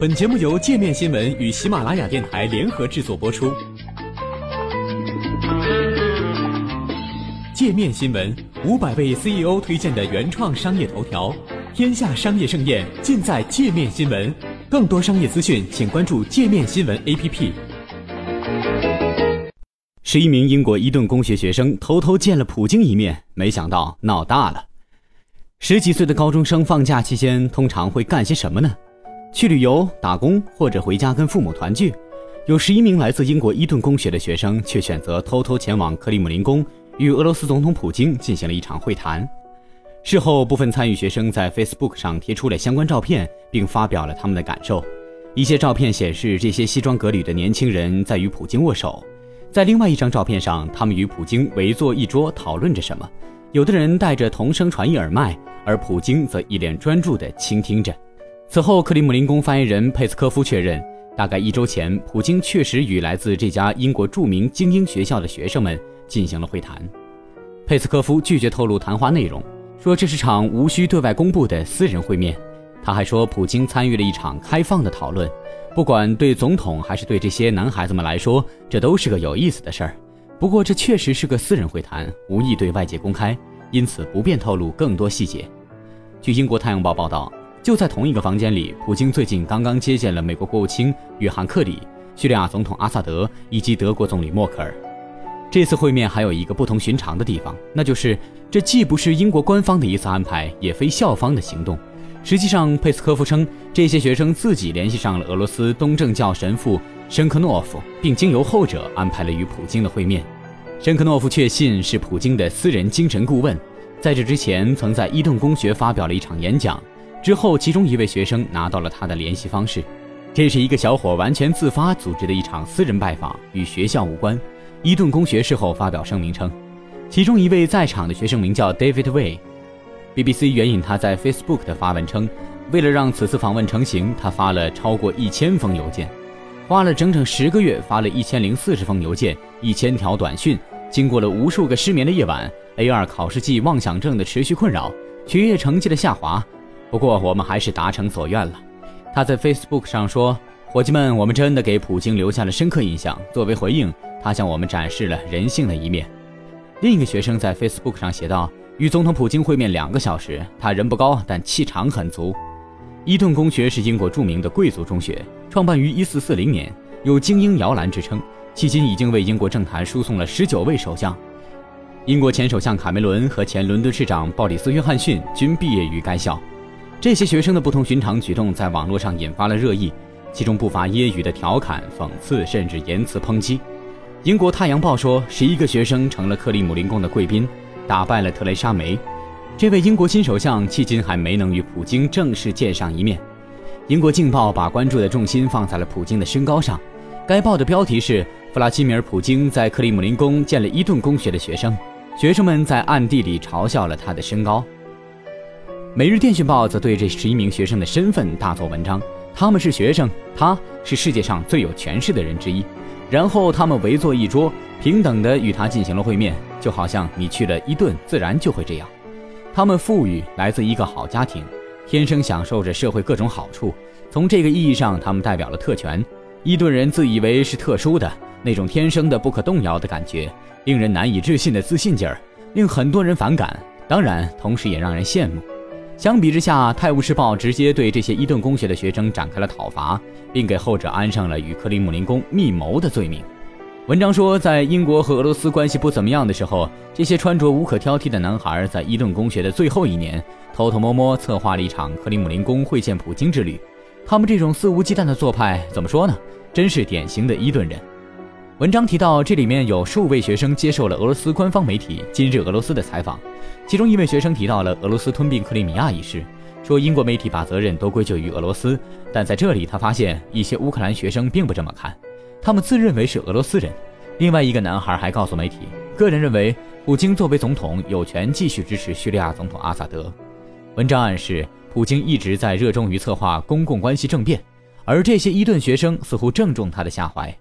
本节目由界面新闻与喜马拉雅电台联合制作播出。界面新闻五百位 CEO 推荐的原创商业头条，天下商业盛宴尽在界面新闻。更多商业资讯，请关注界面新闻 APP。十一名英国伊顿公学学生偷偷见了普京一面，没想到闹大了。十几岁的高中生放假期间通常会干些什么呢？去旅游、打工或者回家跟父母团聚，有十一名来自英国伊顿公学的学生却选择偷偷前往克里姆林宫，与俄罗斯总统普京进行了一场会谈。事后，部分参与学生在 Facebook 上贴出了相关照片，并发表了他们的感受。一些照片显示这些西装革履的年轻人在与普京握手，在另外一张照片上，他们与普京围坐一桌讨论着什么。有的人戴着同声传译耳麦，而普京则一脸专注地倾听着。此后，克里姆林宫发言人佩斯科夫确认，大概一周前，普京确实与来自这家英国著名精英学校的学生们进行了会谈。佩斯科夫拒绝透露谈话内容，说这是场无需对外公布的私人会面。他还说，普京参与了一场开放的讨论，不管对总统还是对这些男孩子们来说，这都是个有意思的事儿。不过，这确实是个私人会谈，无意对外界公开，因此不便透露更多细节。据英国《太阳报》报道。就在同一个房间里，普京最近刚刚接见了美国国务卿约翰·克里、叙利亚总统阿萨德以及德国总理默克尔。这次会面还有一个不同寻常的地方，那就是这既不是英国官方的一次安排，也非校方的行动。实际上，佩斯科夫称，这些学生自己联系上了俄罗斯东正教神父申科诺夫，并经由后者安排了与普京的会面。申科诺夫确信是普京的私人精神顾问，在这之前曾在伊顿公学发表了一场演讲。之后，其中一位学生拿到了他的联系方式。这是一个小伙完全自发组织的一场私人拜访，与学校无关。伊顿公学事后发表声明称，其中一位在场的学生名叫 David Way。BBC 援引他在 Facebook 的发文称，为了让此次访问成行，他发了超过一千封邮件，花了整整十个月，发了一千零四十封邮件，一千条短讯，经过了无数个失眠的夜晚，A2 考试季妄想症的持续困扰，学业成绩的下滑。不过我们还是达成所愿了，他在 Facebook 上说：“伙计们，我们真的给普京留下了深刻印象。作为回应，他向我们展示了人性的一面。”另一个学生在 Facebook 上写道：“与总统普京会面两个小时，他人不高，但气场很足。”伊顿公学是英国著名的贵族中学，创办于1440年，有“精英摇篮”之称，迄今已经为英国政坛输送了十九位首相。英国前首相卡梅伦和前伦敦市长鲍里斯·约翰逊均毕业于该校。这些学生的不同寻常举动在网络上引发了热议，其中不乏揶揄的调侃、讽刺，甚至言辞抨击。英国《太阳报》说，十一个学生成了克里姆林宫的贵宾，打败了特蕾莎梅。这位英国新首相迄今还没能与普京正式见上一面。英国《镜报》把关注的重心放在了普京的身高上，该报的标题是“弗拉基米尔·普京在克里姆林宫见了伊顿公学的学生，学生们在暗地里嘲笑了他的身高”。《每日电讯报》则对这十一名学生的身份大做文章，他们是学生，他是世界上最有权势的人之一。然后他们围坐一桌，平等地与他进行了会面，就好像你去了伊顿，自然就会这样。他们富裕，来自一个好家庭，天生享受着社会各种好处。从这个意义上，他们代表了特权。伊顿人自以为是特殊的，那种天生的不可动摇的感觉，令人难以置信的自信劲儿，令很多人反感，当然，同时也让人羡慕。相比之下，《泰晤士报》直接对这些伊顿公学的学生展开了讨伐，并给后者安上了与克里姆林宫密谋的罪名。文章说，在英国和俄罗斯关系不怎么样的时候，这些穿着无可挑剔的男孩在伊顿公学的最后一年，偷偷摸摸策划了一场克里姆林宫会见普京之旅。他们这种肆无忌惮的做派，怎么说呢？真是典型的伊顿人。文章提到，这里面有数位学生接受了俄罗斯官方媒体《今日俄罗斯》的采访，其中一位学生提到了俄罗斯吞并克里米亚一事，说英国媒体把责任都归咎于俄罗斯，但在这里他发现一些乌克兰学生并不这么看，他们自认为是俄罗斯人。另外一个男孩还告诉媒体，个人认为普京作为总统有权继续支持叙利亚总统阿萨德。文章暗示，普京一直在热衷于策划公共关系政变，而这些伊顿学生似乎正中他的下怀。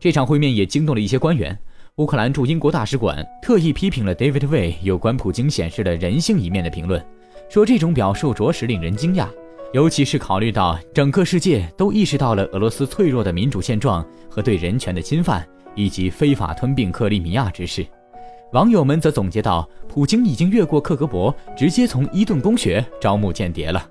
这场会面也惊动了一些官员。乌克兰驻英国大使馆特意批评了 David Way 有关普京显示了人性一面的评论，说这种表述着实令人惊讶。尤其是考虑到整个世界都意识到了俄罗斯脆弱的民主现状和对人权的侵犯，以及非法吞并克里米亚之事，网友们则总结到：普京已经越过克格勃，直接从伊顿公学招募间谍了。